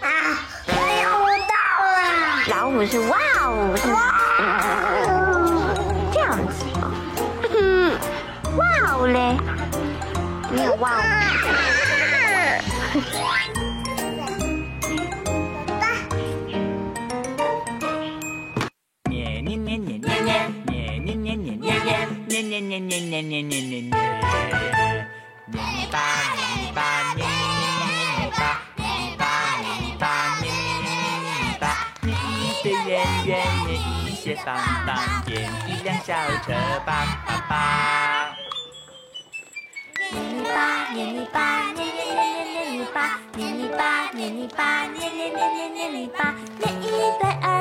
啊，没有到了。老虎是哇哦，是哇哦，这样子哦，哇哦嘞，没有哇哦。捏捏捏捏捏捏捏捏捏捏捏泥巴捏泥巴捏捏捏泥巴是圆圆圆，一些方方，点一辆小车，叭叭叭。捏泥巴，捏泥巴捏捏捏捏泥巴，捏泥巴，捏泥巴，捏捏捏捏捏泥巴，捏一堆儿。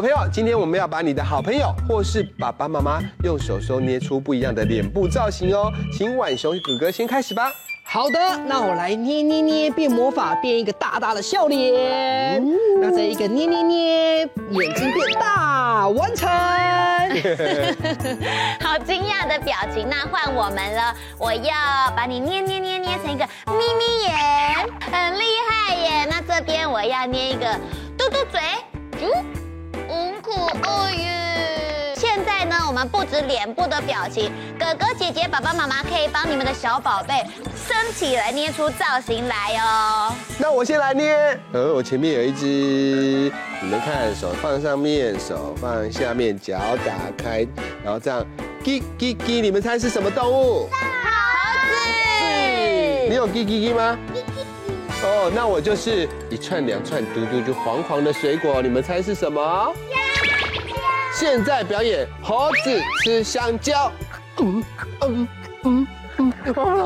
小朋友，今天我们要把你的好朋友或是爸爸妈妈用手手捏出不一样的脸部造型哦。请浣熊哥哥先开始吧。好的，那我来捏捏捏变魔法，变一个大大的笑脸。嗯、那再一个捏捏捏，眼睛变大，完成。好惊讶的表情，那换我们了。我要把你捏捏捏捏成一个眯眯眼，很厉害耶。那这边我要捏一个嘟嘟嘴，嘟。很可爱耶！现在呢，我们不止脸部的表情，哥哥姐姐、爸爸妈妈可以帮你们的小宝贝身体来捏出造型来哦。那我先来捏。呃，我前面有一只，你们看，手放上面，手放下面，脚打开，然后这样，叽叽叽，你们猜是什么动物？猴子。你有叽叽叽吗？哦，那我就是一串两串嘟嘟就黄黄的水果，你们猜是什么？现在表演猴子吃香蕉。嗯嗯嗯嗯，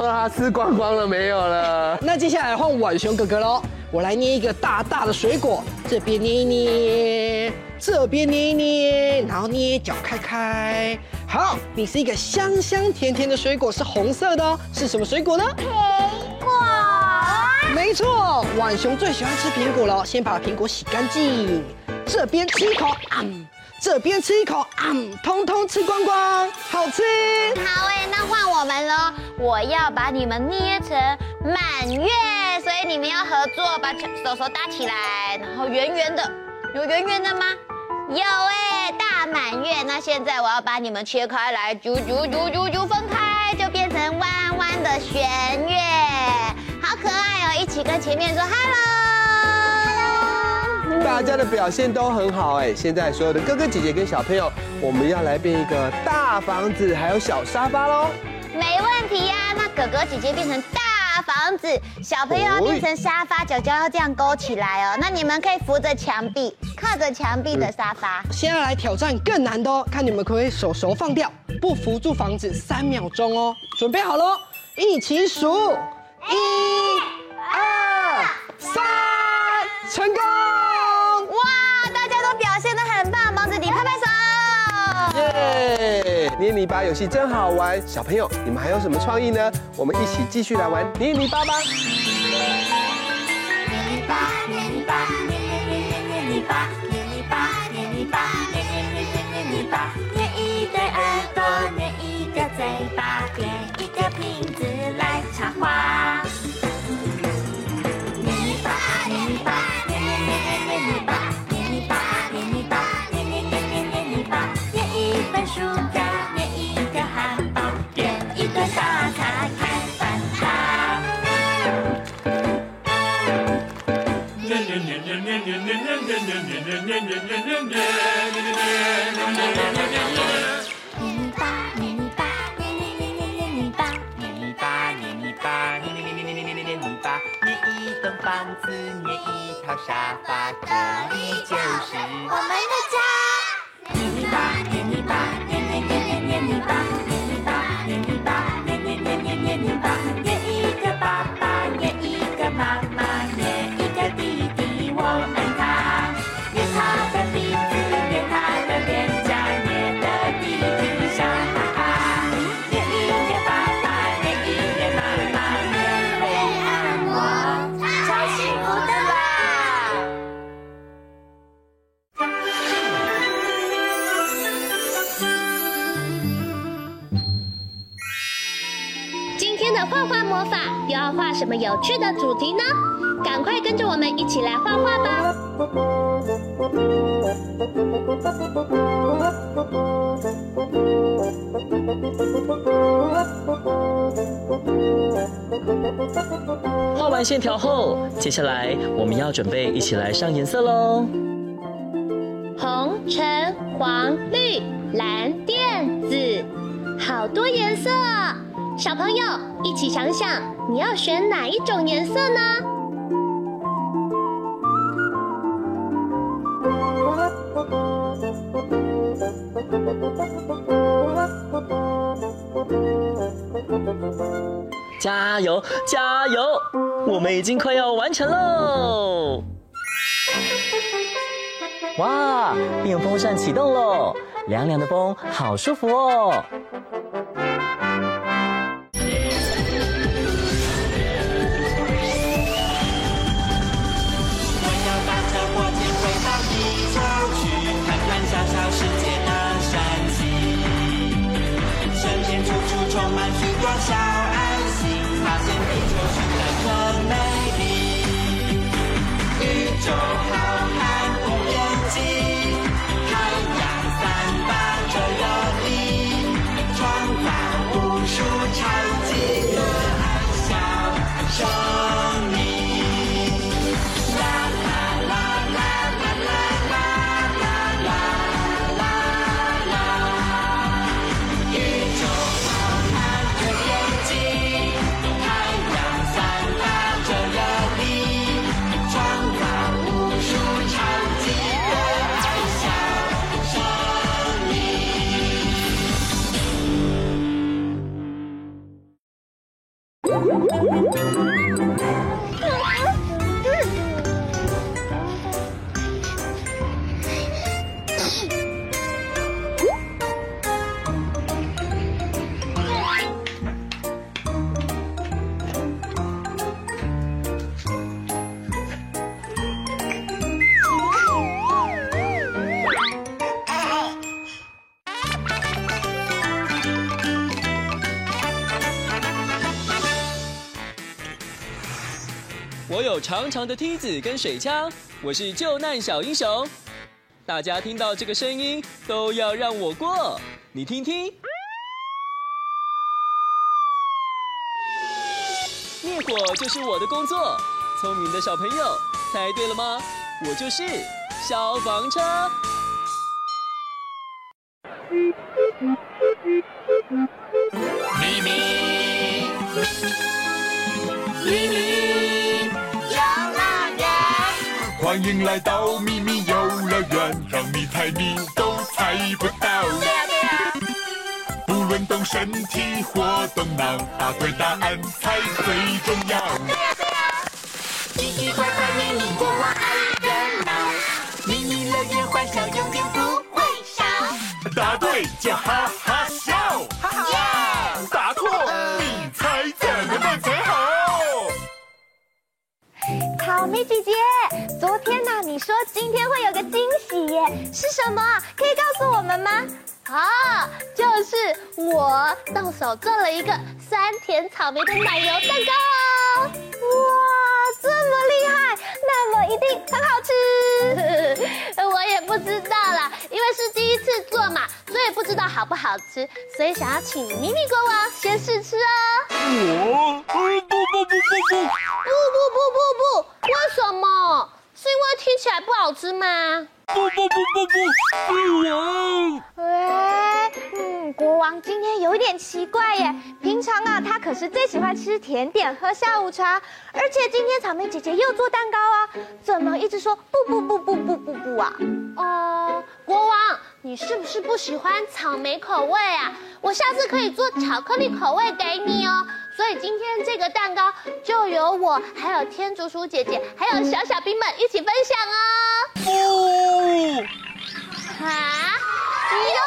哇，吃光光了没有了？那接下来换浣熊哥哥喽，我来捏一个大大的水果，这边捏一捏，这边捏一捏，然后捏脚开开。好，你是一个香香甜甜的水果，是红色的哦，是什么水果呢？苹果没错，浣熊最喜欢吃苹果了。先把苹果洗干净，这边吃一口，嗯，这边吃一口，啊、嗯，通通吃光光，好吃。好哎，那换我们喽。我要把你们捏成满月，所以你们要合作，把手手搭起来，然后圆圆的，有圆圆的吗？有哎，大满月。那现在我要把你们切开来，啾啾啾啾啾分开，就变成弯弯的弦月。好可爱哦！一起跟前面说 hello，大家的表现都很好哎。现在所有的哥哥姐姐跟小朋友，我们要来变一个大房子，还有小沙发喽。没问题呀，那哥哥姐姐变成大房子，小朋友要变成沙发，脚脚要这样勾起来哦。那你们可以扶着墙壁，靠着墙壁的沙发。现在来挑战更难的哦，看你们可不可以手手放掉，不扶住房子三秒钟哦。准备好喽，一起数。一、二、三，成功！捏泥巴游戏真好玩，小朋友，你们还有什么创意呢？我们一起继续来玩捏泥巴吧！捏泥巴，捏泥巴，捏捏捏捏捏泥巴，捏泥巴，捏，捏，捏捏捏捏捏泥巴，捏泥巴，捏泥巴，捏捏捏捏捏捏捏捏泥巴，捏一栋房子，捏一套沙发，这里就是我们。有趣的主题呢？赶快跟着我们一起来画画吧！画完线条后，接下来我们要准备一起来上颜色喽。红、橙、黄、绿、蓝、靛、紫，好多颜色啊！小朋友一起想想，你要选哪一种颜色呢？加油，加油！我们已经快要完成喽！哇，电风扇启动喽，凉凉的风，好舒服哦。长长的梯子跟水枪，我是救难小英雄。大家听到这个声音都要让我过，你听听。灭火就是我的工作，聪明的小朋友猜对了吗？我就是消防车。咪咪，咪咪，欢迎来到秘密游乐园，让你猜谜都猜不到。不论动身体或动脑，答对答案才最重要。奇奇怪怪秘密国王爱热闹，秘密乐园欢笑永远不会少。答对就哈哈笑，哈哈耶！答错你猜怎么办才好？草莓姐姐，昨天呢、你说今天会有个惊喜耶，是什么？可以告诉我们吗？啊，就是我动手做了一个酸甜草莓的奶油蛋糕哦！哇，这么厉害，那么一定很好吃。我也不知道啦，因为是第一次做嘛，所以不知道好不好吃，所以想要请咪咪国王先试吃哦。我，不不不不不，不不不不不，不？是因为听起来不好吃吗？不不不不不，是我。哎，嗯，国王今天有点奇怪耶，平常啊他可是最喜欢吃甜点、喝下午茶，而且今天草莓姐姐又做蛋糕啊，怎么一直说不不不不不不不啊？哦，国王，你是不是不喜欢草莓口味啊？我下次可以做巧克力口味给你哦。所以今天这个蛋糕就由我、还有天竺鼠姐姐、还有小小兵们一起分享哦。不，啊，有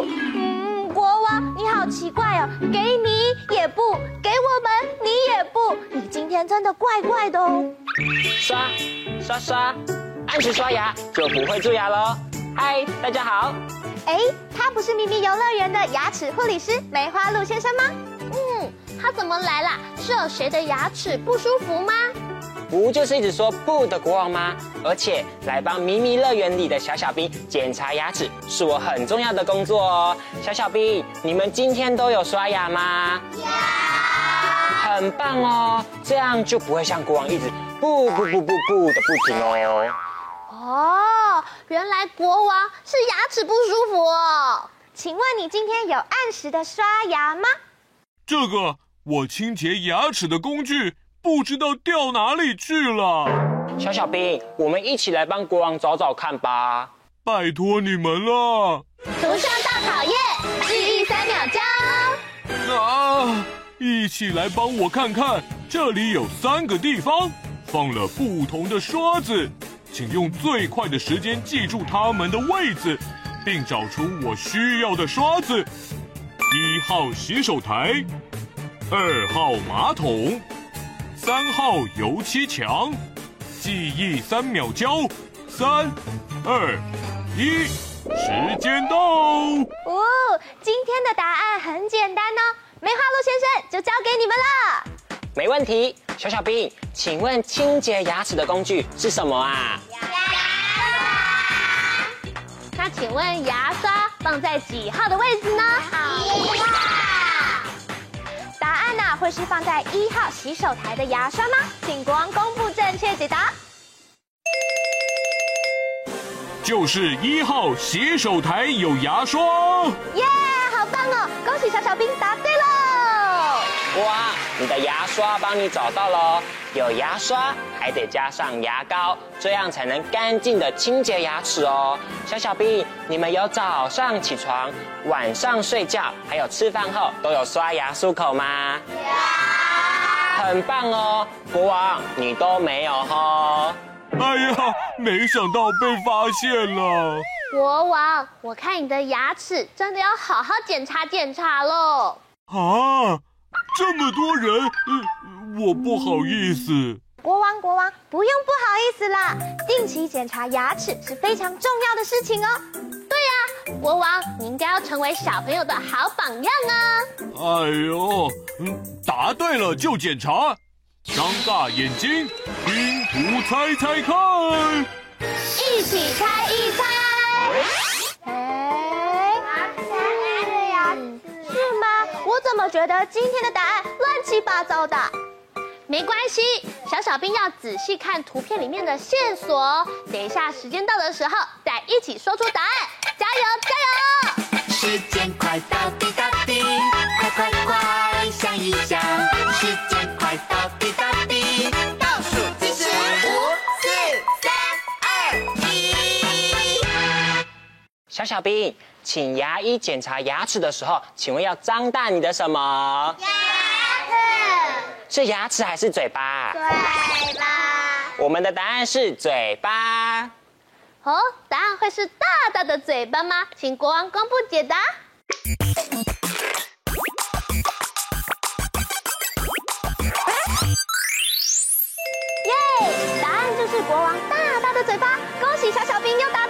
不？嗯，国王你好奇怪哦，给你也不，给我们你也不，你今天真的怪怪的哦。刷刷刷，按时刷牙就不会蛀牙喽。嗨，大家好。哎，他不是咪咪游乐园的牙齿护理师梅花鹿先生吗？嗯，他怎么来啦？是有谁的牙齿不舒服吗？不就是一直说不的国王吗？而且来帮咪咪乐园里的小小兵检查牙齿，是我很重要的工作哦。小小兵，你们今天都有刷牙吗？有。很棒哦，这样就不会像国王一直不不不不不的不停哦。哦，原来国王是牙齿不舒服哦。请问你今天有按时的刷牙吗？这个我清洁牙齿的工具不知道掉哪里去了。小小兵，我们一起来帮国王找找看吧。拜托你们了。图上大考验，记忆三秒钟。啊！一起来帮我看看，这里有三个地方放了不同的刷子。请用最快的时间记住它们的位置，并找出我需要的刷子。一号洗手台，二号马桶，三号油漆墙。记忆三秒胶，三、二、一，时间到。哦，今天的答案很简单哦，梅花鹿先生就交给你们了。没问题。小小兵，请问清洁牙齿的工具是什么啊？牙刷。那请问牙刷放在几号的位置呢？一号。答案呢、啊、会是放在一号洗手台的牙刷吗？请国王公布正确解答。就是一号洗手台有牙刷。耶，yeah, 好棒哦！恭喜小小兵答对喽。哇，你的牙刷帮你找到了，有牙刷还得加上牙膏，这样才能干净的清洁牙齿哦。小小兵，你们有早上起床、晚上睡觉，还有吃饭后都有刷牙漱口吗？有。很棒哦，国王你都没有哦。哎呀，没想到被发现了。国王，我看你的牙齿真的要好好检查检查喽。啊。这么多人，呃，我不好意思。国王，国王，不用不好意思啦。定期检查牙齿是非常重要的事情哦。对呀，国王，你应该要成为小朋友的好榜样啊。哎呦，答对了就检查，张大眼睛，拼图猜猜看，一起猜一猜。怎么觉得今天的答案乱七八糟的？没关系，小小兵要仔细看图片里面的线索。等一下时间到的时候，再一起说出答案。加油，加油！时间快到，滴答滴，快快快，想一想。时间快到，滴答滴，倒数计时，五、四、三、二、一。小小兵。请牙医检查牙齿的时候，请问要张大你的什么？牙齿。是牙齿还是嘴巴？嘴巴。我们的答案是嘴巴。哦，答案会是大大的嘴巴吗？请国王公布解答。耶，答案就是国王大大的嘴巴。恭喜小小兵又答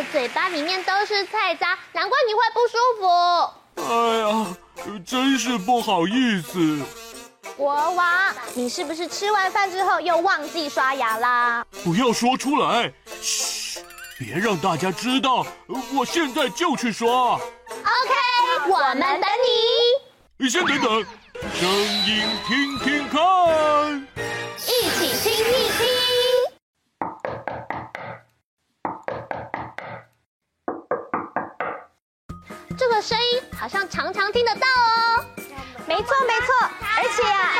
的嘴巴里面都是菜渣，难怪你会不舒服。哎呀，真是不好意思。国王，你是不是吃完饭之后又忘记刷牙啦？不要说出来，嘘，别让大家知道。我现在就去刷。OK，我们等你。你先等等，声音听听看，一起听一听。的声音好像常常听得到哦。没错没错，而且啊，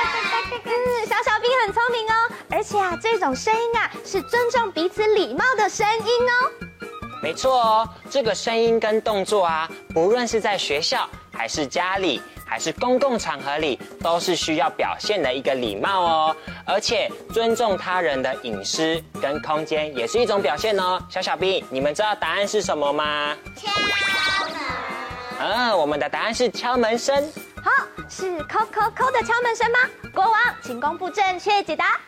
嗯，小小兵很聪明哦。而且啊，这种声音啊，是尊重彼此礼貌的声音哦。没错哦，这个声音跟动作啊，不论是在学校，还是家里，还是公共场合里，都是需要表现的一个礼貌哦。而且尊重他人的隐私跟空间，也是一种表现哦。小小兵，你们知道答案是什么吗？敲门。嗯，我们的答案是敲门声。好，是叩叩叩的敲门声吗？国王，请公布正确解答。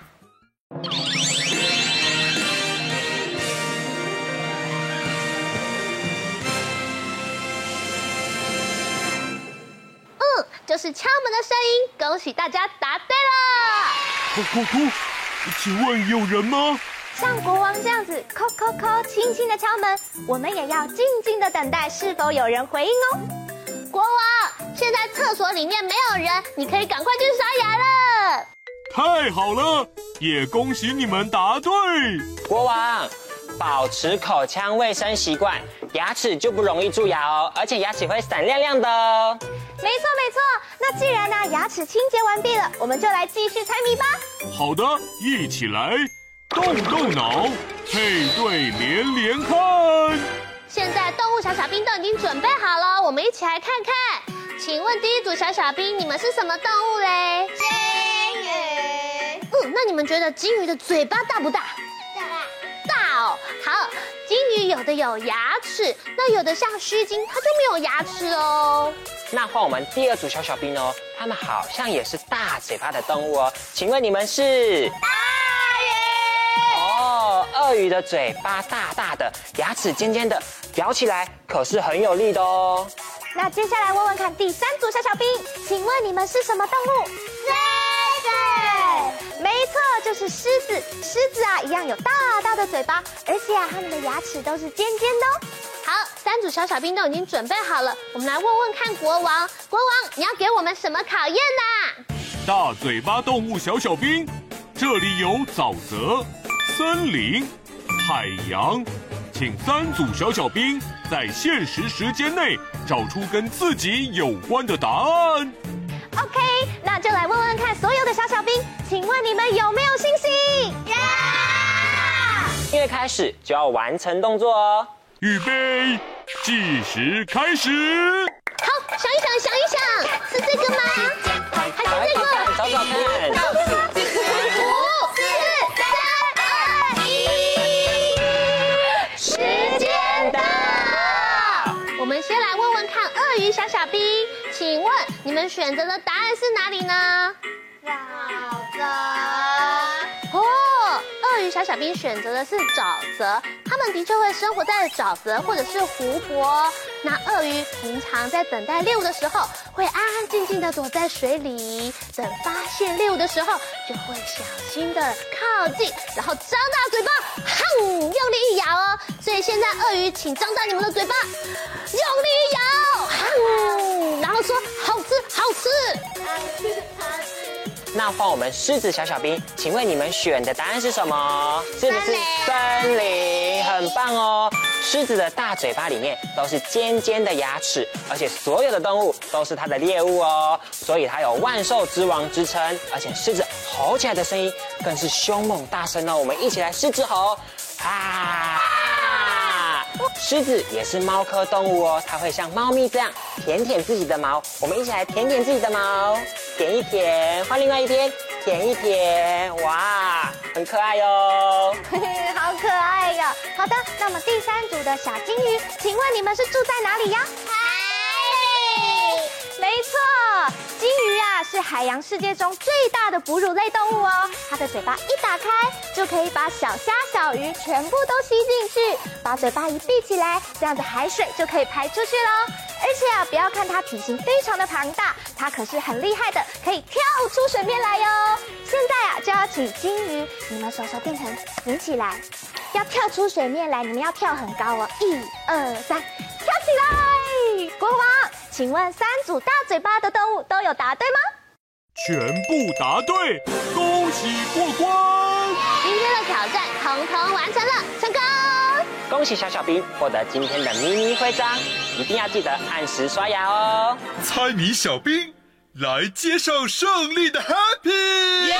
嗯，就是敲门的声音。恭喜大家答对了。叩叩叩，请问有人吗？像国王这样子叩叩叩，轻轻的敲门，我们也要静静的等待，是否有人回应哦。国王，现在厕所里面没有人，你可以赶快去刷牙了。太好了，也恭喜你们答对。国王，保持口腔卫生习惯，牙齿就不容易蛀牙哦，而且牙齿会闪亮亮的哦。没错没错，那既然呢、啊、牙齿清洁完毕了，我们就来继续猜谜吧。好的，一起来动动脑，配对连连看。现在动物小小兵都已经准备好了，我们一起来看看。请问第一组小小兵，你们是什么动物嘞？金鱼。嗯，那你们觉得金鱼的嘴巴大不大？大。大哦。好，金鱼有的有牙齿，那有的像须鲸，它就没有牙齿哦。那换我们第二组小小兵哦，他们好像也是大嘴巴的动物哦。请问你们是？鳄鱼的嘴巴大大的，牙齿尖尖的，咬起来可是很有力的哦。那接下来问问看第三组小小兵，请问你们是什么动物？狮子。没错，就是狮子。狮子啊，一样有大大的嘴巴，而且啊，它们的牙齿都是尖尖的哦。好，三组小小兵都已经准备好了，我们来问问看国王。国王，你要给我们什么考验呢？大嘴巴动物小小兵，这里有沼泽、森林、海洋。请三组小小兵在限时时间内找出跟自己有关的答案。OK，那就来问问看所有的小小兵，请问你们有没有信心？呀！音乐开始就要完成动作哦。预备，计时开始。请问你们选择的答案是哪里呢？沼泽。哦，鳄鱼小小兵选择的是沼泽，他们的确会生活在沼泽或者是湖泊。那鳄鱼平常在等待猎物的时候，会安安静静的躲在水里，等发现猎物的时候，就会小心的靠近，然后张大嘴巴，哼，用力一咬哦。所以现在鳄鱼，请张大你们的嘴巴，用力一咬。嗯，说好吃，好吃，好吃，好吃。那换我们狮子小小兵，请问你们选的答案是什么？是不是森林？很棒哦。狮子的大嘴巴里面都是尖尖的牙齿，而且所有的动物都是它的猎物哦，所以它有万兽之王之称。而且狮子吼起来的声音更是凶猛大声哦。我们一起来狮子吼啊！狮子也是猫科动物哦，它会像猫咪这样舔舔自己的毛。我们一起来舔舔自己的毛，舔一舔，换另外一边，舔一舔，哇，很可爱哟！嘿嘿，好可爱哟！好的，那么第三组的小金鱼，请问你们是住在哪里呀？没错，金鱼啊是海洋世界中最大的哺乳类动物哦。它的嘴巴一打开，就可以把小虾、小鱼全部都吸进去。把嘴巴一闭起来，这样子海水就可以排出去喽。而且啊，不要看它体型非常的庞大，它可是很厉害的，可以跳出水面来哟。现在啊，就要请金鱼，你们手手变成浮起来，要跳出水面来，你们要跳很高哦。一二三，跳起来！国王。请问三组大嘴巴的动物都有答对吗？全部答对，恭喜过关！今天的挑战统统完成了，成功！恭喜小小兵获得今天的咪咪徽章，一定要记得按时刷牙哦。猜谜小兵来接受胜利的 Happy。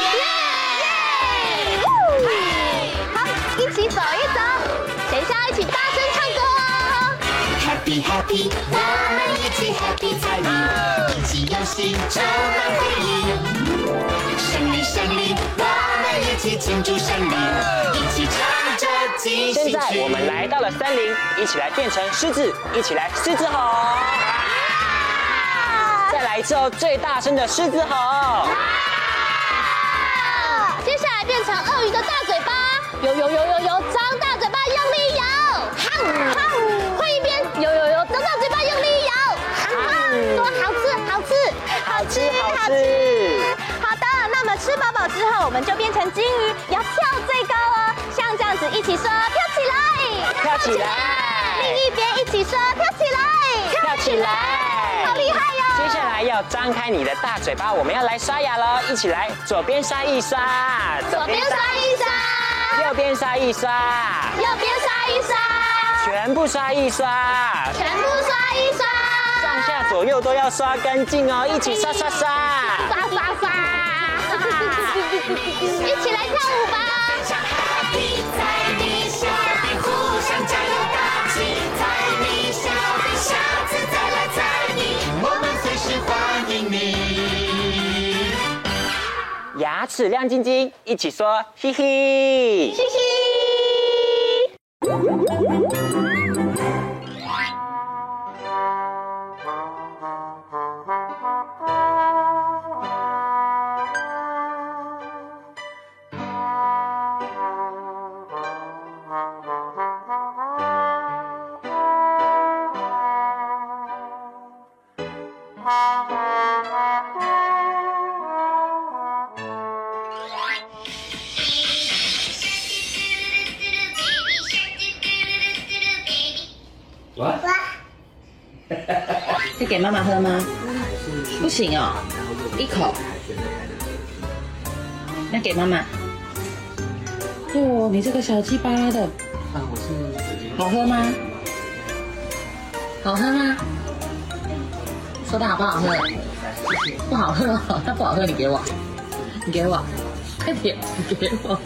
好，Happy Happy，我们一起 Happy 猜谜，一起游戏充满回忆。胜利胜利，我们一起庆祝胜利，一起唱着进行曲。现在我们来到了森林，一起来变成狮子，一起来狮子吼！再来一次哦，最大声的狮子吼！接下来变成鳄鱼的大嘴巴，游游游游游，张大嘴巴用力摇，哈哈，好吃，好吃。好的，那么吃饱饱之后，我们就变成金鱼，要跳最高哦，像这样子一起说，跳起来，跳起来。另一边一起说，跳起来，跳起来，好厉害哟！接下来要张开你的大嘴巴，我们要来刷牙喽，一起来，左边刷一刷，左边刷一刷，右边刷一刷，右边刷一刷，全部刷一刷，全部刷一刷，上下左右都要刷干净哦，一起刷刷刷，刷刷刷，一起来跳舞吧！像 Happy 猜谜小兵，互相加油打气，猜谜小兵，下次再来猜谜，我们随时欢迎你。牙齿亮晶晶，一起说嘿嘿，嘻嘻。要给妈妈喝吗？不行哦，一口。那给妈妈。哟，你这个小鸡巴拉的，好喝吗？好喝吗？说它好不好喝？不好喝哦，那不好喝你给我，你给我，快点，你给我。